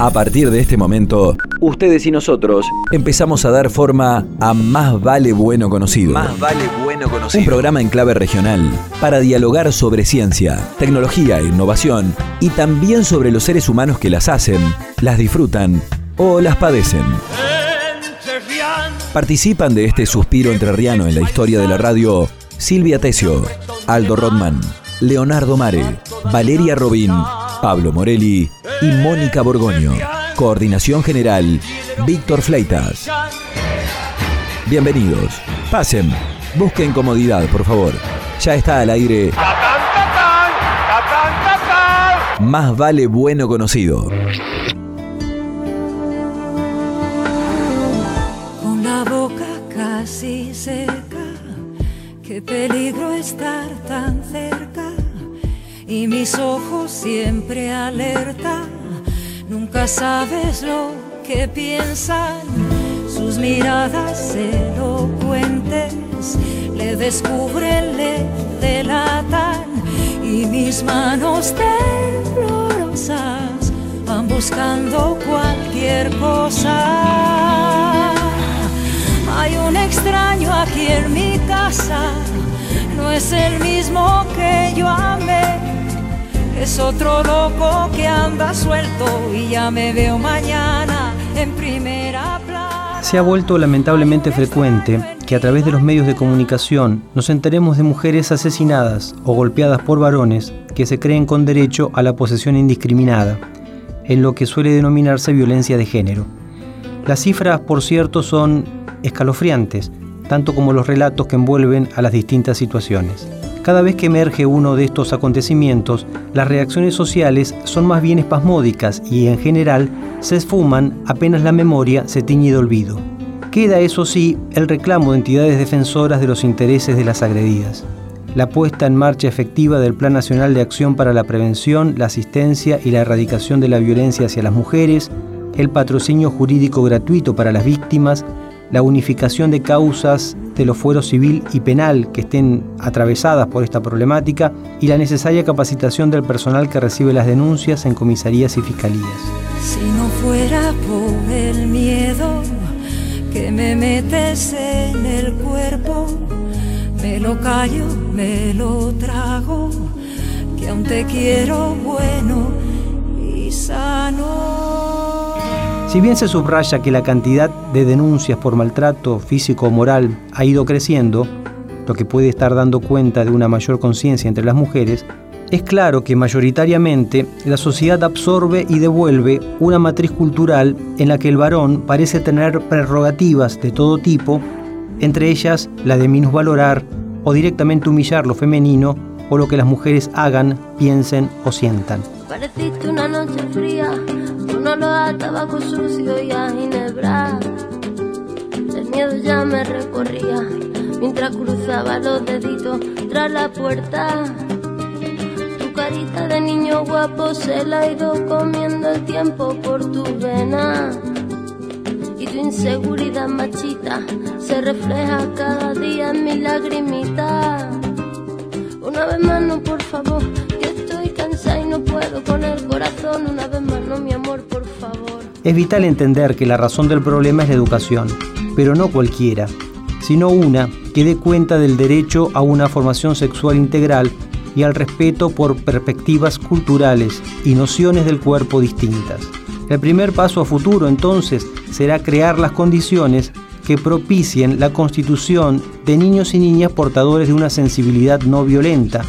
A partir de este momento, ustedes y nosotros empezamos a dar forma a Más Vale Bueno Conocido. Más vale bueno conocido. Un programa en clave regional para dialogar sobre ciencia, tecnología e innovación y también sobre los seres humanos que las hacen, las disfrutan o las padecen. Participan de este suspiro entrerriano en la historia de la radio Silvia Tesio, Aldo Rodman, Leonardo Mare, Valeria Robín, Pablo Morelli y Mónica Borgoño. Coordinación General, Víctor Fleitas. Bienvenidos. Pasen. Busquen comodidad, por favor. Ya está al aire. Más vale bueno conocido. Y mis ojos siempre alerta, nunca sabes lo que piensan. Sus miradas elocuentes le descubren, le delatan. Y mis manos temblorosas van buscando cualquier cosa. Hay un extraño aquí en mi casa, no es el mismo que yo amé. Es otro loco que anda suelto y ya me veo mañana en primera plana. Se ha vuelto lamentablemente frecuente que a través de los medios de comunicación nos enteremos de mujeres asesinadas o golpeadas por varones que se creen con derecho a la posesión indiscriminada, en lo que suele denominarse violencia de género. Las cifras, por cierto, son escalofriantes, tanto como los relatos que envuelven a las distintas situaciones. Cada vez que emerge uno de estos acontecimientos, las reacciones sociales son más bien espasmódicas y en general se esfuman apenas la memoria se tiñe de olvido. Queda, eso sí, el reclamo de entidades defensoras de los intereses de las agredidas. La puesta en marcha efectiva del Plan Nacional de Acción para la Prevención, la Asistencia y la Erradicación de la Violencia hacia las Mujeres, el patrocinio jurídico gratuito para las víctimas, la unificación de causas de los fueros civil y penal que estén atravesadas por esta problemática y la necesaria capacitación del personal que recibe las denuncias en comisarías y fiscalías. Si no fuera por el miedo que me metes en el cuerpo, me lo callo, me lo trago, que aún te quiero bueno y sano. Si bien se subraya que la cantidad de denuncias por maltrato físico o moral ha ido creciendo, lo que puede estar dando cuenta de una mayor conciencia entre las mujeres, es claro que mayoritariamente la sociedad absorbe y devuelve una matriz cultural en la que el varón parece tener prerrogativas de todo tipo, entre ellas la de minusvalorar o directamente humillar lo femenino o lo que las mujeres hagan, piensen o sientan. Fría, un olor a tabaco sucio y a ginebra. El miedo ya me recorría mientras cruzaba los deditos tras la puerta. Tu carita de niño guapo se la ha ido comiendo el tiempo por tu vena. Y tu inseguridad machita se refleja cada día en mi lagrimita. Una vez más, no, por favor, que estoy cansada y no puedo con el corazón. Una vez más, Es vital entender que la razón del problema es la educación, pero no cualquiera, sino una que dé cuenta del derecho a una formación sexual integral y al respeto por perspectivas culturales y nociones del cuerpo distintas. El primer paso a futuro entonces será crear las condiciones que propicien la constitución de niños y niñas portadores de una sensibilidad no violenta,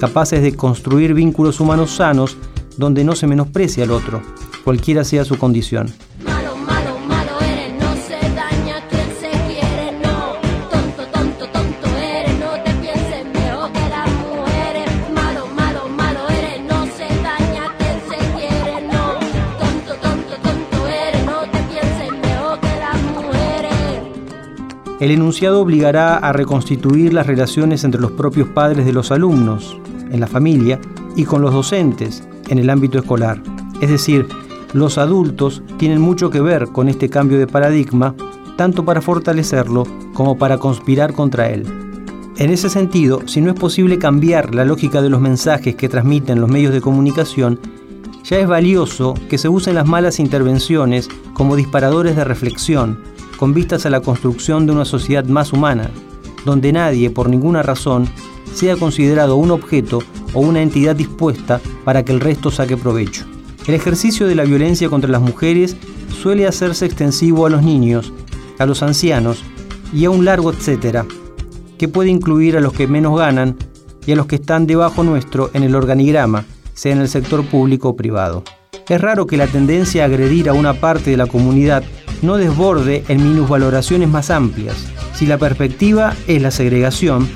capaces de construir vínculos humanos sanos donde no se menosprecie al otro, cualquiera sea su condición. El enunciado obligará a reconstituir las relaciones entre los propios padres de los alumnos, en la familia, y con los docentes, en el ámbito escolar. Es decir, los adultos tienen mucho que ver con este cambio de paradigma, tanto para fortalecerlo como para conspirar contra él. En ese sentido, si no es posible cambiar la lógica de los mensajes que transmiten los medios de comunicación, Ya es valioso que se usen las malas intervenciones como disparadores de reflexión, con vistas a la construcción de una sociedad más humana, donde nadie, por ninguna razón, sea considerado un objeto o una entidad dispuesta para que el resto saque provecho. El ejercicio de la violencia contra las mujeres suele hacerse extensivo a los niños, a los ancianos y a un largo etcétera, que puede incluir a los que menos ganan y a los que están debajo nuestro en el organigrama, sea en el sector público o privado. Es raro que la tendencia a agredir a una parte de la comunidad no desborde en minusvaloraciones más amplias. Si la perspectiva es la segregación,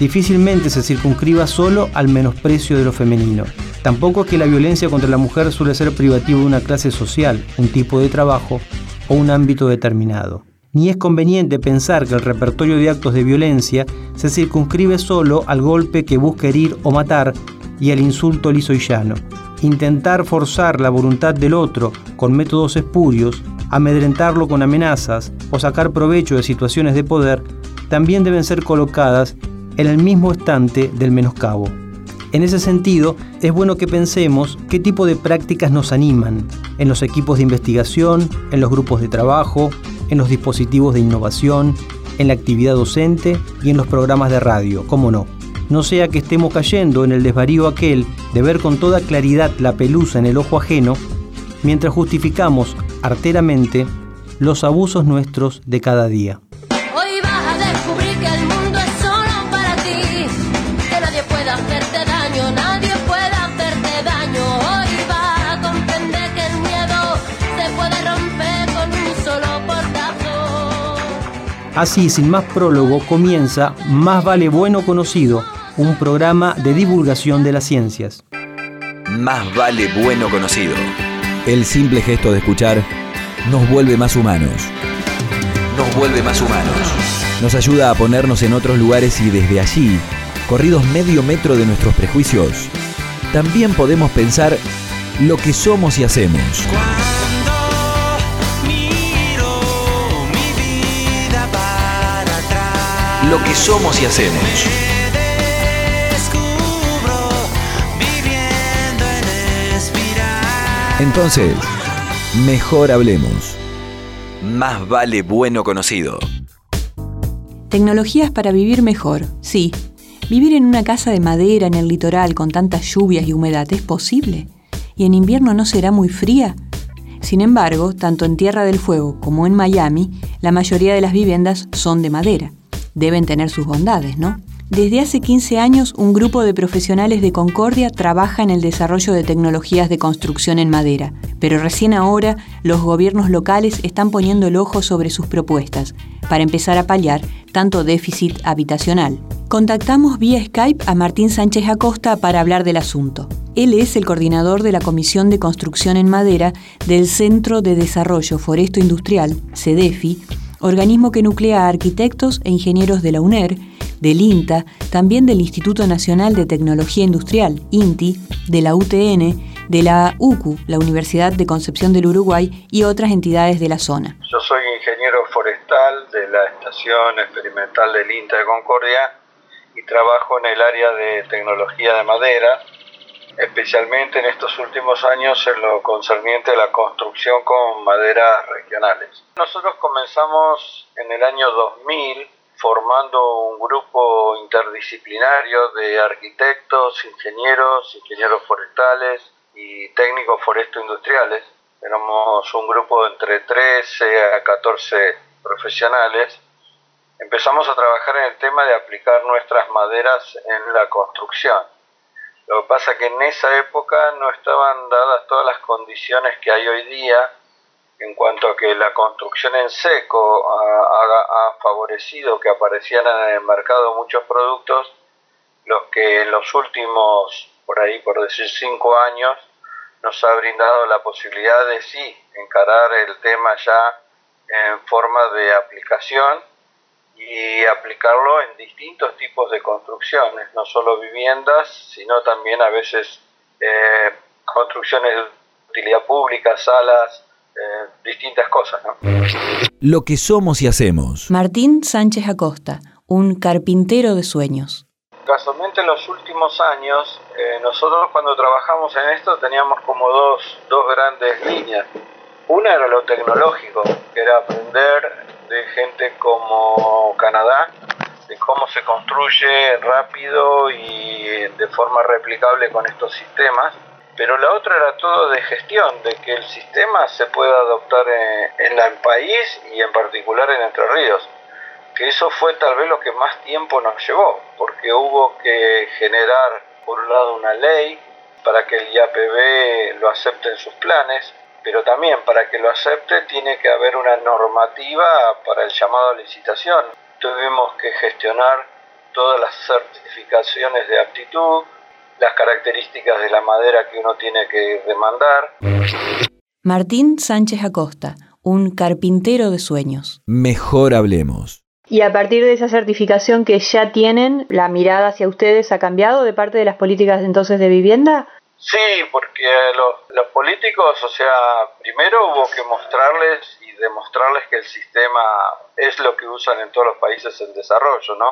difícilmente se circunscriba solo al menosprecio de lo femenino. Tampoco es que la violencia contra la mujer suele ser privativo de una clase social, un tipo de trabajo o un ámbito determinado. Ni es conveniente pensar que el repertorio de actos de violencia se circunscribe solo al golpe que busca herir o matar y al insulto liso y llano. Intentar forzar la voluntad del otro con métodos espurios, amedrentarlo con amenazas o sacar provecho de situaciones de poder también deben ser colocadas en el mismo estante del menoscabo. En ese sentido, es bueno que pensemos qué tipo de prácticas nos animan en los equipos de investigación, en los grupos de trabajo, en los dispositivos de innovación, en la actividad docente y en los programas de radio, cómo no. No sea que estemos cayendo en el desvarío aquel de ver con toda claridad la pelusa en el ojo ajeno, mientras justificamos arteramente los abusos nuestros de cada día. Así, sin más prólogo, comienza Más vale bueno conocido, un programa de divulgación de las ciencias. Más vale bueno conocido. El simple gesto de escuchar nos vuelve más humanos. Nos vuelve más humanos. Nos ayuda a ponernos en otros lugares y desde allí, corridos medio metro de nuestros prejuicios, también podemos pensar lo que somos y hacemos. Lo que somos y hacemos. Entonces, mejor hablemos. Más vale bueno conocido. Tecnologías para vivir mejor, sí. ¿Vivir en una casa de madera en el litoral con tantas lluvias y humedad es posible? ¿Y en invierno no será muy fría? Sin embargo, tanto en Tierra del Fuego como en Miami, la mayoría de las viviendas son de madera deben tener sus bondades, ¿no? Desde hace 15 años, un grupo de profesionales de Concordia trabaja en el desarrollo de tecnologías de construcción en madera, pero recién ahora los gobiernos locales están poniendo el ojo sobre sus propuestas para empezar a paliar tanto déficit habitacional. Contactamos vía Skype a Martín Sánchez Acosta para hablar del asunto. Él es el coordinador de la Comisión de Construcción en Madera del Centro de Desarrollo Foresto Industrial, CEDEFI, organismo que nuclea a arquitectos e ingenieros de la UNER, del INTA, también del Instituto Nacional de Tecnología Industrial, INTI, de la UTN, de la UCU, la Universidad de Concepción del Uruguay y otras entidades de la zona. Yo soy ingeniero forestal de la Estación Experimental del INTA de Concordia y trabajo en el área de tecnología de madera especialmente en estos últimos años en lo concerniente a la construcción con maderas regionales. Nosotros comenzamos en el año 2000 formando un grupo interdisciplinario de arquitectos, ingenieros, ingenieros forestales y técnicos foresto-industriales. Éramos un grupo de entre 13 a 14 profesionales. Empezamos a trabajar en el tema de aplicar nuestras maderas en la construcción lo que pasa es que en esa época no estaban dadas todas las condiciones que hay hoy día en cuanto a que la construcción en seco ha, favorecido que aparecieran en el mercado muchos productos, los que en los últimos, por ahí por decir cinco años, nos ha brindado la posibilidad de sí encarar el tema ya en forma de aplicación y aplicarlo en distintos tipos de construcciones, no solo viviendas, sino también a veces eh, construcciones de utilidad pública, salas, eh, distintas cosas. Lo que somos y hacemos. Martín Sánchez Acosta, un carpintero de sueños. Casualmente en los últimos años, eh, nosotros cuando trabajamos en esto teníamos como dos, dos grandes líneas. Una era lo tecnológico, que era aprender de gente como Canadá, de cómo se construye rápido y de forma replicable con estos sistemas. Pero la otra era todo de gestión, de que el sistema se pueda adoptar en, el país y en particular en Entre Ríos que eso fue tal vez lo que más tiempo nos llevó, porque hubo que generar, por un lado, una ley para que el IAPB lo acepte en sus planes, pero también para que lo acepte tiene que haber una normativa para el llamado a licitación. Tuvimos que gestionar todas las certificaciones de aptitud, las características de la madera que uno tiene que demandar. Martín Sánchez Acosta, un carpintero de sueños. Mejor hablemos. Y a partir de esa certificación que ya tienen, ¿la mirada hacia ustedes ha cambiado de parte de las políticas entonces de vivienda? Sí, porque los, políticos, o sea, primero hubo que mostrarles y demostrarles que el sistema es lo que usan en todos los países en desarrollo, ¿no?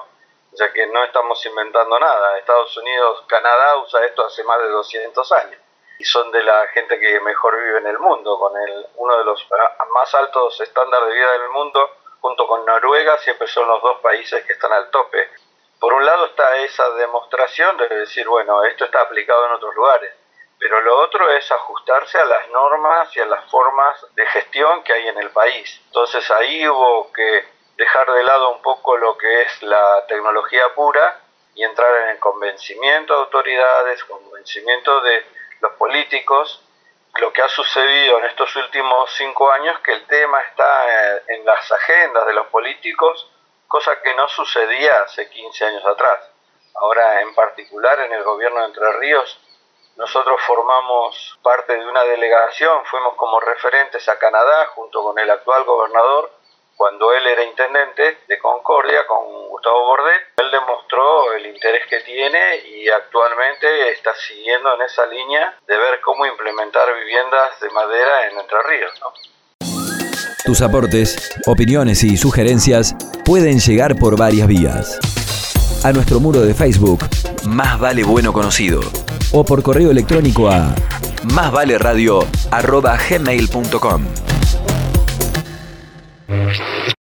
O sea que no estamos inventando nada. Estados Unidos, Canadá usa esto hace más de 200 años y son de la gente que mejor vive en el mundo, con el, uno de los más altos estándares de vida del mundo junto con Noruega, siempre son los dos países que están al tope. Por un lado está esa demostración de decir, bueno, esto está aplicado en otros lugares, pero lo otro es ajustarse a las normas y a las formas de gestión que hay en el país. Entonces ahí hubo que dejar de lado un poco lo que es la tecnología pura y entrar en el convencimiento de autoridades, convencimiento de los políticos lo que ha sucedido en estos últimos cinco años que el tema está eh, en las agendas de los políticos, cosa que no sucedía hace 15 años atrás. Ahora, en particular, en el gobierno de Entre Ríos, nosotros formamos parte de una delegación, fuimos como referentes a Canadá junto con el actual gobernador cuando él era intendente de Concordia con Gustavo Bordet, él demostró el interés que tiene y actualmente está siguiendo en esa línea de ver cómo implementar viviendas de madera en Entre Ríos. Tus aportes, opiniones y sugerencias pueden llegar por varias vías. A nuestro muro de Facebook, Más Vale Bueno Conocido, o por correo electrónico a másvaleradio.gmail.com.